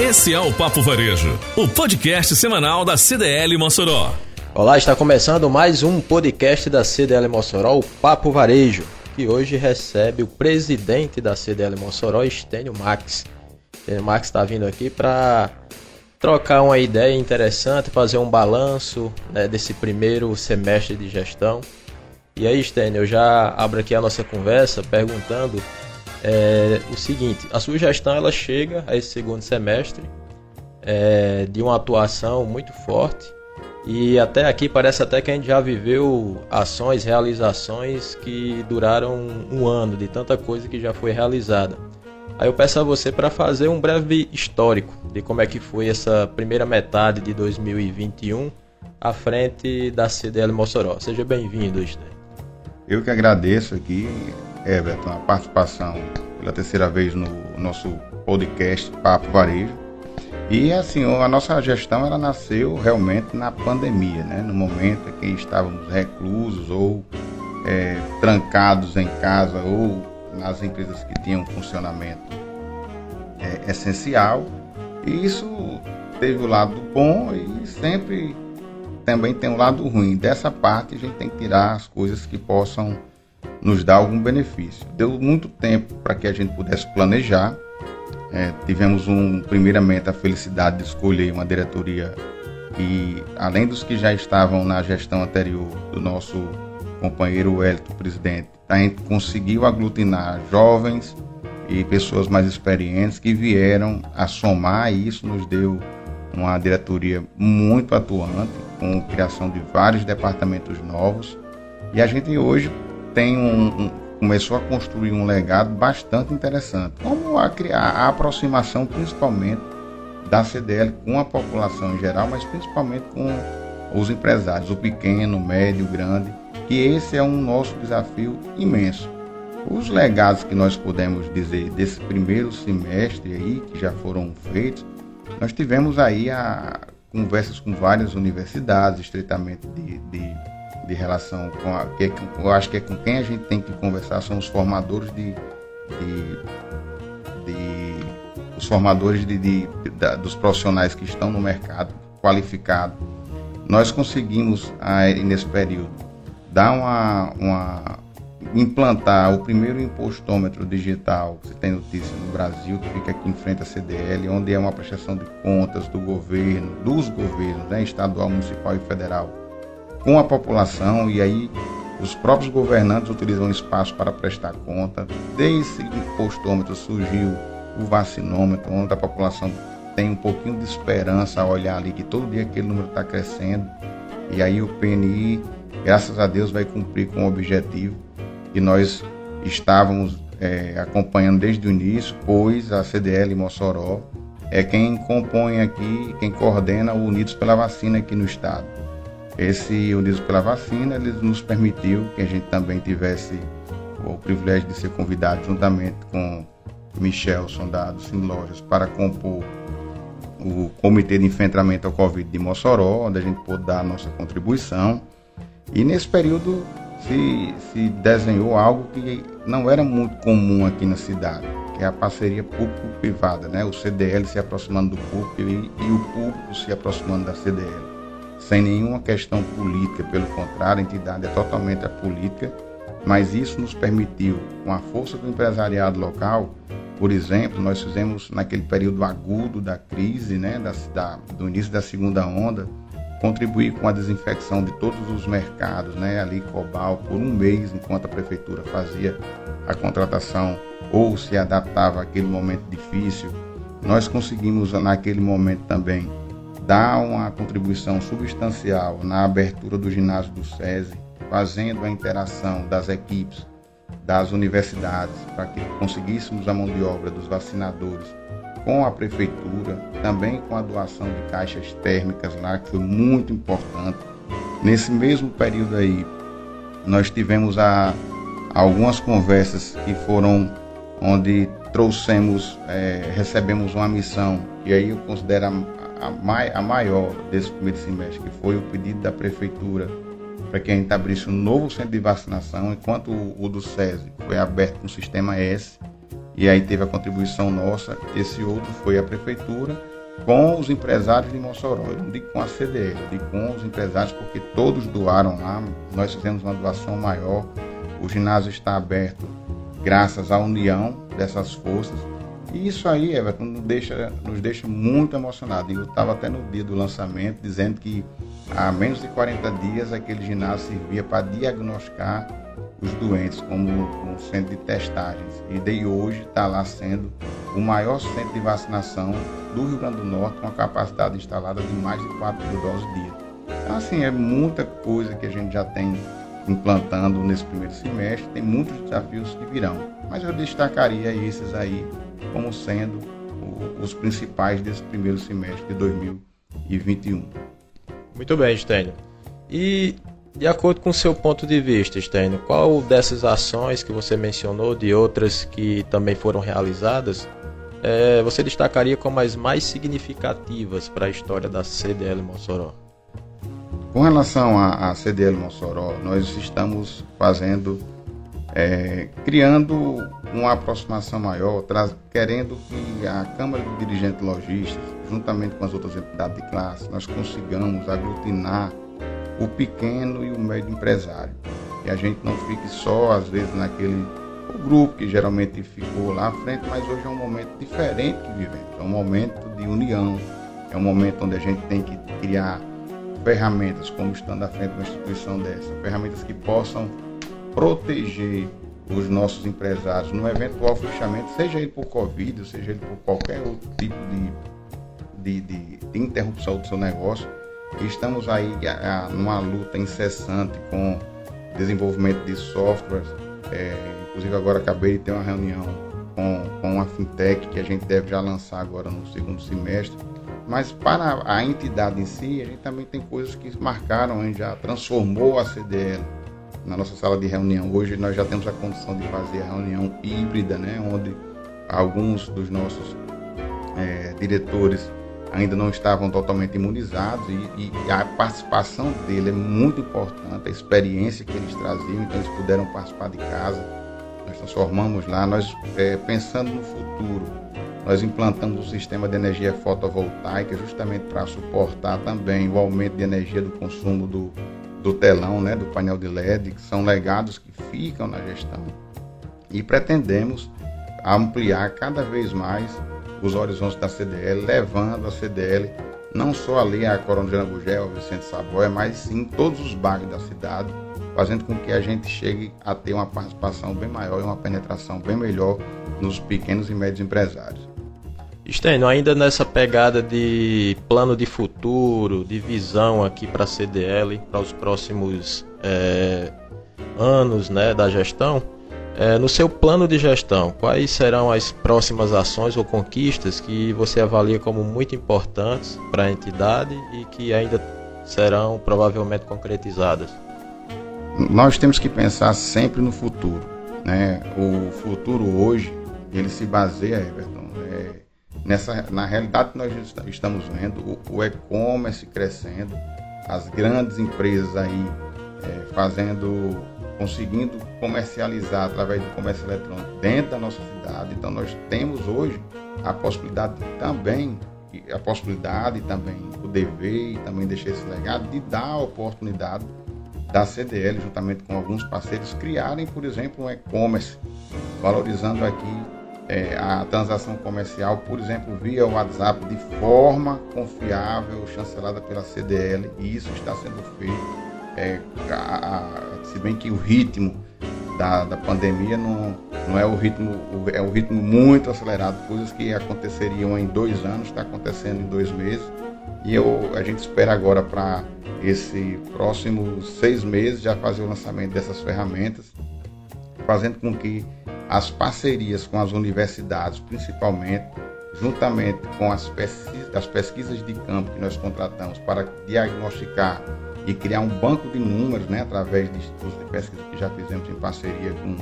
Esse é o Papo Varejo, o podcast semanal da CDL Mossoró. Olá, está começando mais um podcast da CDL Mossoró, o Papo Varejo, que hoje recebe o presidente da CDL Mossoró, Estênio Max. Estênio Max está vindo aqui para trocar uma ideia interessante, fazer um balanço né, desse primeiro semestre de gestão. E aí, Stênio, eu já abro aqui a nossa conversa perguntando é, o seguinte: a sugestão ela chega a esse segundo semestre é, de uma atuação muito forte e até aqui parece até que a gente já viveu ações, realizações que duraram um ano de tanta coisa que já foi realizada. Aí eu peço a você para fazer um breve histórico de como é que foi essa primeira metade de 2021 à frente da CDL Mossoró. Seja bem-vindo, Esther. Eu que agradeço aqui Everton, a participação pela terceira vez no nosso podcast Papo Varejo. E assim, a nossa gestão ela nasceu realmente na pandemia, né? no momento em que estávamos reclusos ou é, trancados em casa ou nas empresas que tinham funcionamento é, essencial. E isso teve o lado bom e sempre também tem o lado ruim. Dessa parte a gente tem que tirar as coisas que possam nos dá algum benefício. Deu muito tempo para que a gente pudesse planejar. É, tivemos um, primeiramente a felicidade de escolher uma diretoria que, além dos que já estavam na gestão anterior do nosso companheiro Wellington, presidente, a gente conseguiu aglutinar jovens e pessoas mais experientes que vieram a somar e isso nos deu uma diretoria muito atuante, com criação de vários departamentos novos. E a gente hoje tem um, um, começou a construir um legado bastante interessante, como a criar a aproximação principalmente da CDL com a população em geral, mas principalmente com os empresários, o pequeno, o médio, o grande, que esse é um nosso desafio imenso. Os legados que nós podemos dizer desse primeiro semestre aí, que já foram feitos, nós tivemos aí a, conversas com várias universidades, estritamente de, de de relação com a que eu acho que é com quem a gente tem que conversar são os formadores de, de, de os formadores de, de, de, dos profissionais que estão no mercado qualificado. Nós conseguimos aí, nesse período dar uma, uma implantar o primeiro impostômetro digital que você tem notícia no Brasil, que fica aqui em frente à CDL, onde é uma prestação de contas do governo, dos governos, né, estadual, municipal e federal, com a população e aí os próprios governantes utilizam espaço para prestar conta. Desde o postômetro surgiu o vacinômetro, onde a população tem um pouquinho de esperança a olhar ali que todo dia aquele número está crescendo. E aí o PNI, graças a Deus, vai cumprir com o objetivo que nós estávamos é, acompanhando desde o início, pois a CDL Mossoró é quem compõe aqui, quem coordena o Unidos pela Vacina aqui no estado. Esse Unidos pela Vacina ele nos permitiu que a gente também tivesse o privilégio de ser convidado juntamente com Michelson da do Sim Lojas para compor o Comitê de Enfrentamento ao Covid de Mossoró, onde a gente pôde dar a nossa contribuição. E nesse período se, se desenhou algo que não era muito comum aqui na cidade, que é a parceria público-privada, né? o CDL se aproximando do público e, e o público se aproximando da CDL sem nenhuma questão política, pelo contrário, a entidade é totalmente apolítica, mas isso nos permitiu, com a força do empresariado local, por exemplo, nós fizemos naquele período agudo da crise, né, da, da, do início da segunda onda, contribuir com a desinfecção de todos os mercados, né, ali Cobal, por um mês, enquanto a prefeitura fazia a contratação ou se adaptava àquele momento difícil. Nós conseguimos naquele momento também dá uma contribuição substancial na abertura do ginásio do SESI, fazendo a interação das equipes das universidades para que conseguíssemos a mão de obra dos vacinadores com a prefeitura, também com a doação de caixas térmicas lá, que foi muito importante. Nesse mesmo período aí, nós tivemos a, algumas conversas que foram onde trouxemos, é, recebemos uma missão, e aí eu considero a, mai, a maior desse primeiro semestre, que foi o pedido da prefeitura para que a gente abrisse um novo centro de vacinação, enquanto o, o do SESI foi aberto com o sistema S, e aí teve a contribuição nossa, esse outro foi a prefeitura, com os empresários de Mossoró. Eu não digo com a CDL, eu digo com os empresários, porque todos doaram lá. Nós fizemos uma doação maior. O ginásio está aberto graças à união dessas forças. E isso aí, Everton, nos deixa, nos deixa muito emocionados. Eu estava até no dia do lançamento dizendo que há menos de 40 dias aquele ginásio servia para diagnosticar os doentes como um centro de testagens. E de hoje está lá sendo o maior centro de vacinação do Rio Grande do Norte, com a capacidade instalada de mais de 4 mil doses dia. Então, assim, é muita coisa que a gente já tem implantando nesse primeiro semestre, tem muitos desafios que virão. Mas eu destacaria esses aí como sendo os principais desse primeiro semestre de 2021. Muito bem, Stênio. E de acordo com o seu ponto de vista, Stênio, qual dessas ações que você mencionou, de outras que também foram realizadas, é, você destacaria como as mais significativas para a história da CDL Mossoró? Com relação à, CDL Mossoró, nós estamos fazendo, é, criando uma aproximação maior, traz, querendo que a Câmara de Dirigentes Logistas, juntamente com as outras entidades de classe, nós consigamos aglutinar o pequeno e o médio empresário. E a gente não fique só, às vezes, naquele grupo que geralmente ficou lá à frente, mas hoje é um momento diferente que vivemos. É um momento de união, é um momento onde a gente tem que criar ferramentas, como estando à frente de uma instituição dessa, ferramentas que possam proteger os nossos empresários no eventual fechamento, seja ele por Covid, seja ele por qualquer outro tipo de, de, de, de interrupção do seu negócio. Estamos aí a, a, numa luta incessante com desenvolvimento de softwares. É, inclusive agora acabei de ter uma reunião com, com a fintech que a gente deve já lançar agora no segundo semestre mas para a entidade em si, a gente também tem coisas que marcaram, a gente já transformou a CDL na nossa sala de reunião. Hoje nós já temos a condição de fazer a reunião híbrida, né, onde alguns dos nossos é, diretores ainda não estavam totalmente imunizados e, e, a participação dele é muito importante, a experiência que eles traziam, então eles puderam participar de casa. Nós transformamos lá, nós é, pensando no futuro, nós implantamos o sistema de energia fotovoltaica justamente para suportar também o aumento de energia do consumo do, do telão, né, do painel de LED, que são legados que ficam na gestão. E pretendemos ampliar cada vez mais os horizontes da CDL, levando a CDL não só ali a Coronel Gugel, Vicente Savoia, mas sim todos os bairros da cidade, fazendo com que a gente chegue a ter uma participação bem maior e uma penetração bem melhor nos pequenos e médios empresários. Estênio, ainda nessa pegada de plano de futuro, de visão aqui para a CDL, para os próximos é, anos né, da gestão, é, no seu plano de gestão, quais serão as próximas ações ou conquistas que você avalia como muito importantes para a entidade e que ainda serão provavelmente concretizadas? Nós temos que pensar sempre no futuro. Né? O futuro hoje, ele se baseia, Everton, nessa, na realidade nós estamos vendo, o, o e-commerce crescendo, as grandes empresas aí é, fazendo, conseguindo comercializar através do comércio eletrônico dentro da nossa cidade. Então nós temos hoje a possibilidade também, a possibilidade também, o dever e também deixar esse legado de dar a oportunidade da CDL, juntamente com alguns parceiros, criarem, por exemplo, um e-commerce, valorizando aqui é, a transação comercial, por exemplo, via WhatsApp, de forma confiável, chancelada pela CDL, e isso está sendo feito. É, a, a, se bem que o ritmo da, da pandemia não, não é o ritmo, é o ritmo muito acelerado, coisas que aconteceriam em dois anos, está acontecendo em dois meses. E eu, a gente espera agora para esse próximo seis meses já fazer o lançamento dessas ferramentas, fazendo com que as parcerias com as universidades, principalmente, juntamente com as pesquisas, as pesquisas de campo que nós contratamos para diagnosticar e criar um banco de números, né, através de estudos de pesquisa que já fizemos em parceria com,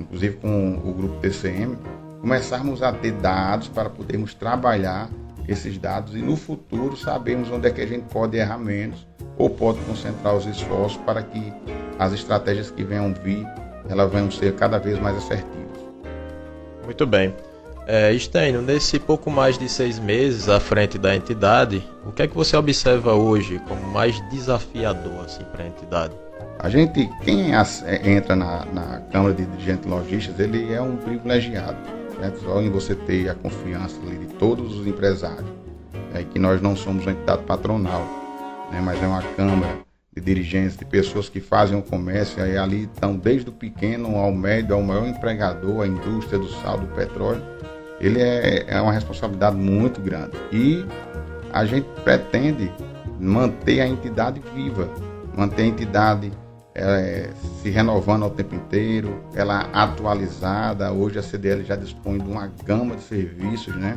inclusive com o grupo TCM, começarmos a ter dados para podermos trabalhar esses dados e no futuro sabermos onde é que a gente pode errar menos ou pode concentrar os esforços para que as estratégias que venham vir elas venham ser cada vez mais assertivas. Muito bem. É, nesse pouco mais de seis meses à frente da entidade, o que é que você observa hoje como mais desafiador assim, para a entidade? A gente, quem é, entra na, na Câmara de Dirigentes Lojistas, ele é um privilegiado. Né? Só em você ter a confiança de todos os empresários. É que nós não somos uma entidade patronal, né? mas é uma Câmara de dirigentes, de pessoas que fazem o comércio, aí ali estão desde o pequeno ao médio, ao maior empregador, a indústria do sal, do petróleo. Ele é, é uma responsabilidade muito grande. E a gente pretende manter a entidade viva, manter a entidade é, se renovando ao tempo inteiro, ela atualizada. Hoje a CDL já dispõe de uma gama de serviços, né?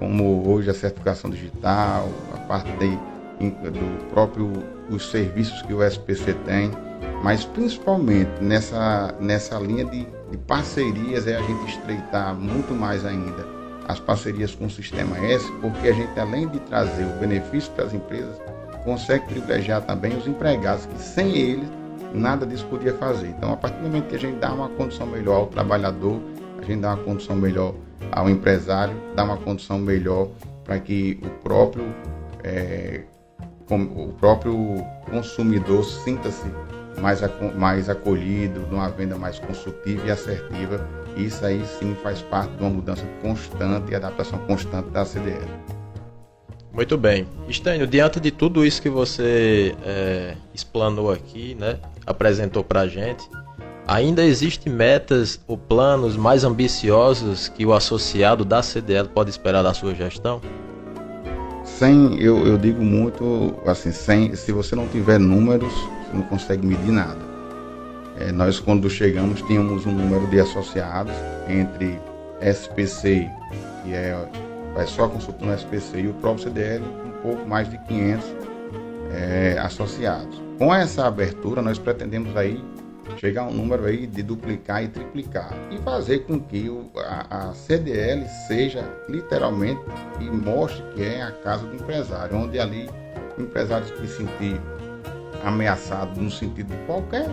como hoje a certificação digital, a parte de, do próprio os serviços que o SPC tem, mas principalmente nessa, nessa linha de, de parcerias é a gente estreitar muito mais ainda as parcerias com o Sistema S, porque a gente, além de trazer o benefício para as empresas, consegue privilegiar também os empregados, que sem eles nada disso podia fazer. Então, a partir do momento que a gente dá uma condição melhor ao trabalhador, a gente dá uma condição melhor ao empresário, dá uma condição melhor para que o próprio é, o próprio consumidor sinta-se mais, mais acolhido, numa venda mais consultiva e assertiva. Isso aí sim faz parte de uma mudança constante e adaptação constante da CDL. Muito bem. Estênio, diante de tudo isso que você é, explanou aqui, né, apresentou para a gente, ainda existem metas ou planos mais ambiciosos que o associado da CDL pode esperar da sua gestão? Sem, eu, eu digo muito assim, sem, se você não tiver números, você não consegue medir nada. É, nós quando chegamos tínhamos um número de associados entre SPC, que é, vai só consultando SPC, e o próprio CDL, um pouco mais de 500 é, associados. Com essa abertura, nós pretendemos aí chegar a um número aí de duplicar e triplicar e fazer com que o, a, a, CDL seja literalmente e mostre que é a casa do empresário, onde ali o empresário se sentir ameaçado no sentido de qualquer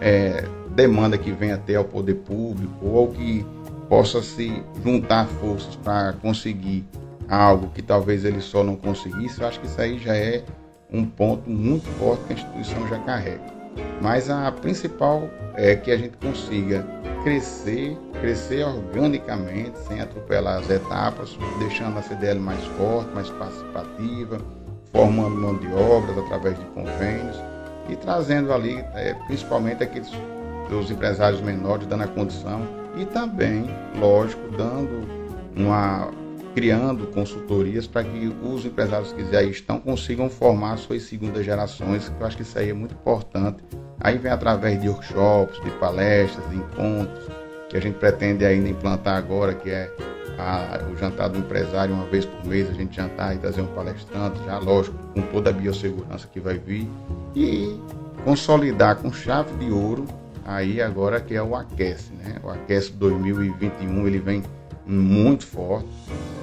é, demanda que venha até ao poder público ou que possa se juntar forças para conseguir algo que talvez ele só não conseguisse, eu acho que isso aí já é um ponto muito forte que a instituição já carrega. Mas a principal é que a gente consiga crescer, crescer organicamente, sem atropelar as etapas, deixando a CDL mais forte, mais participativa, formando mão de obras através de convênios e trazendo ali, é, principalmente aqueles dos empresários menores, dando a condição e também, lógico, dando uma criando consultorias para que os empresários que já estão consigam formar suas segundas gerações, que eu acho que isso aí é muito importante. Aí vem através de workshops, de palestras, de encontros, que a gente pretende ainda implantar agora, que é a, o jantar do empresário uma vez por mês, a gente jantar e trazer um palestrante, já lógico, com toda a biossegurança que vai vir, e consolidar com chave de ouro, aí agora que é o Aquece, né? O Aquece 2021, ele vem muito forte.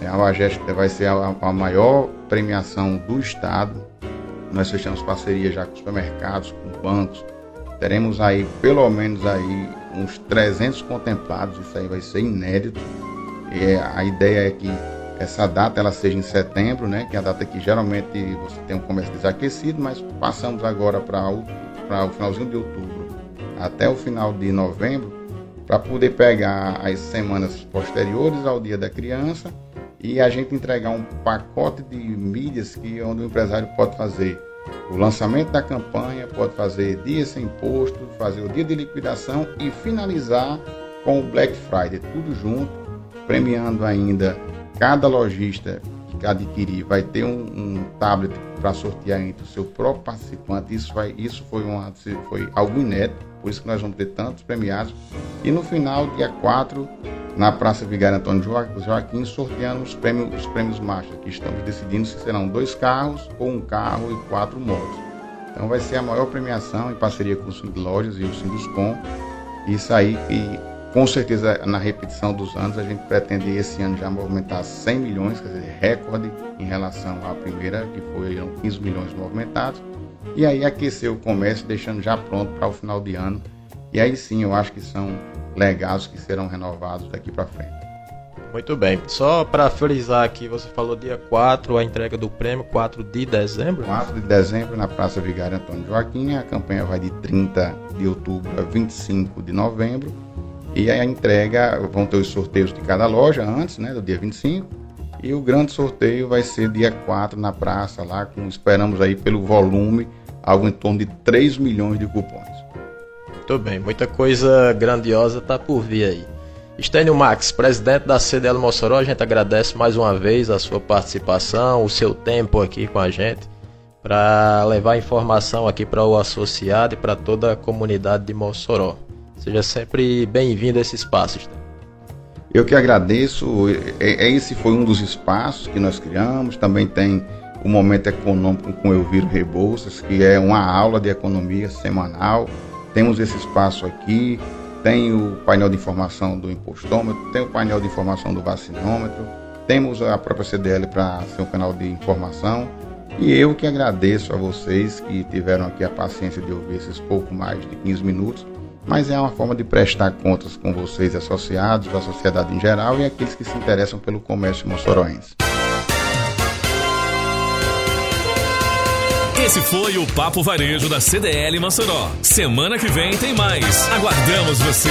É, a Wagest vai ser a, a, maior premiação do estado. Nós fechamos parceria já com supermercados, com bancos. Teremos aí pelo menos aí uns 300 contemplados. Isso aí vai ser inédito. E é, a ideia é que essa data ela seja em setembro, né? Que é a data que geralmente você tem um comércio desaquecido, mas passamos agora para o, o finalzinho de outubro até o final de novembro para poder pegar as semanas posteriores ao Dia da Criança e a gente entregar um pacote de mídias que onde o empresário pode fazer o lançamento da campanha, pode fazer dia sem imposto, fazer o dia de liquidação e finalizar com o Black Friday, tudo junto, premiando ainda cada lojista que adquirir vai ter um, um tablet para sortear entre o seu próprio participante. Isso, vai, isso foi, uma, foi algo inédito por isso que nós vamos ter tantos premiados. E no final, dia 4, na Praça Vigário Antônio Joaquim, sorteando os prêmios, os prêmios Marcha, que estamos decidindo se serão dois carros ou um carro e quatro motos. Então vai ser a maior premiação em parceria com o Sim Lojas e o Sinduscom. Isso aí que com certeza na repetição dos anos a gente pretende esse ano já movimentar 100 milhões, quer dizer, recorde em relação à primeira, que foi 15 milhões movimentados e aí aquecer o comércio, deixando já pronto para o final de ano. E aí sim, eu acho que são legados que serão renovados daqui para frente. Muito bem. Só para frisar aqui, você falou dia 4, a entrega do prêmio, 4 de dezembro? 4 de dezembro, na Praça Vigário Antônio Joaquim. A campanha vai de 30 de outubro a 25 de novembro. E a entrega, vão ter os sorteios de cada loja antes, né, do dia 25. E o grande sorteio vai ser dia 4 na praça, lá com, esperamos aí pelo volume, algo em torno de 3 milhões de cupons. Muito bem, muita coisa grandiosa está por vir aí. Estênio Max, presidente da CDL Mossoró, a gente agradece mais uma vez a sua participação, o seu tempo aqui com a gente, para levar informação aqui para o associado e para toda a comunidade de Mossoró. Seja sempre bem-vindo a esse espaço, Estênio. Eu que agradeço, é, é, esse foi um dos espaços que nós criamos, também tem o Momento Econômico com Elviro Rebouças, que é uma aula de economia semanal, temos esse espaço aqui, tem o painel de informação do impostômetro, tem o painel de informação do vacinômetro, temos a própria CDL para ser um canal de informação. E eu que agradeço a vocês que tiveram aqui a paciência de ouvir esses pouco mais de 15 minutos, mas é uma forma de prestar contas com vocês associados, a sociedade em geral e aqueles que se interessam pelo comércio moçoroense. Esse foi o Papo Varejo da CDL Mossoró. Semana que vem tem mais. Aguardamos você.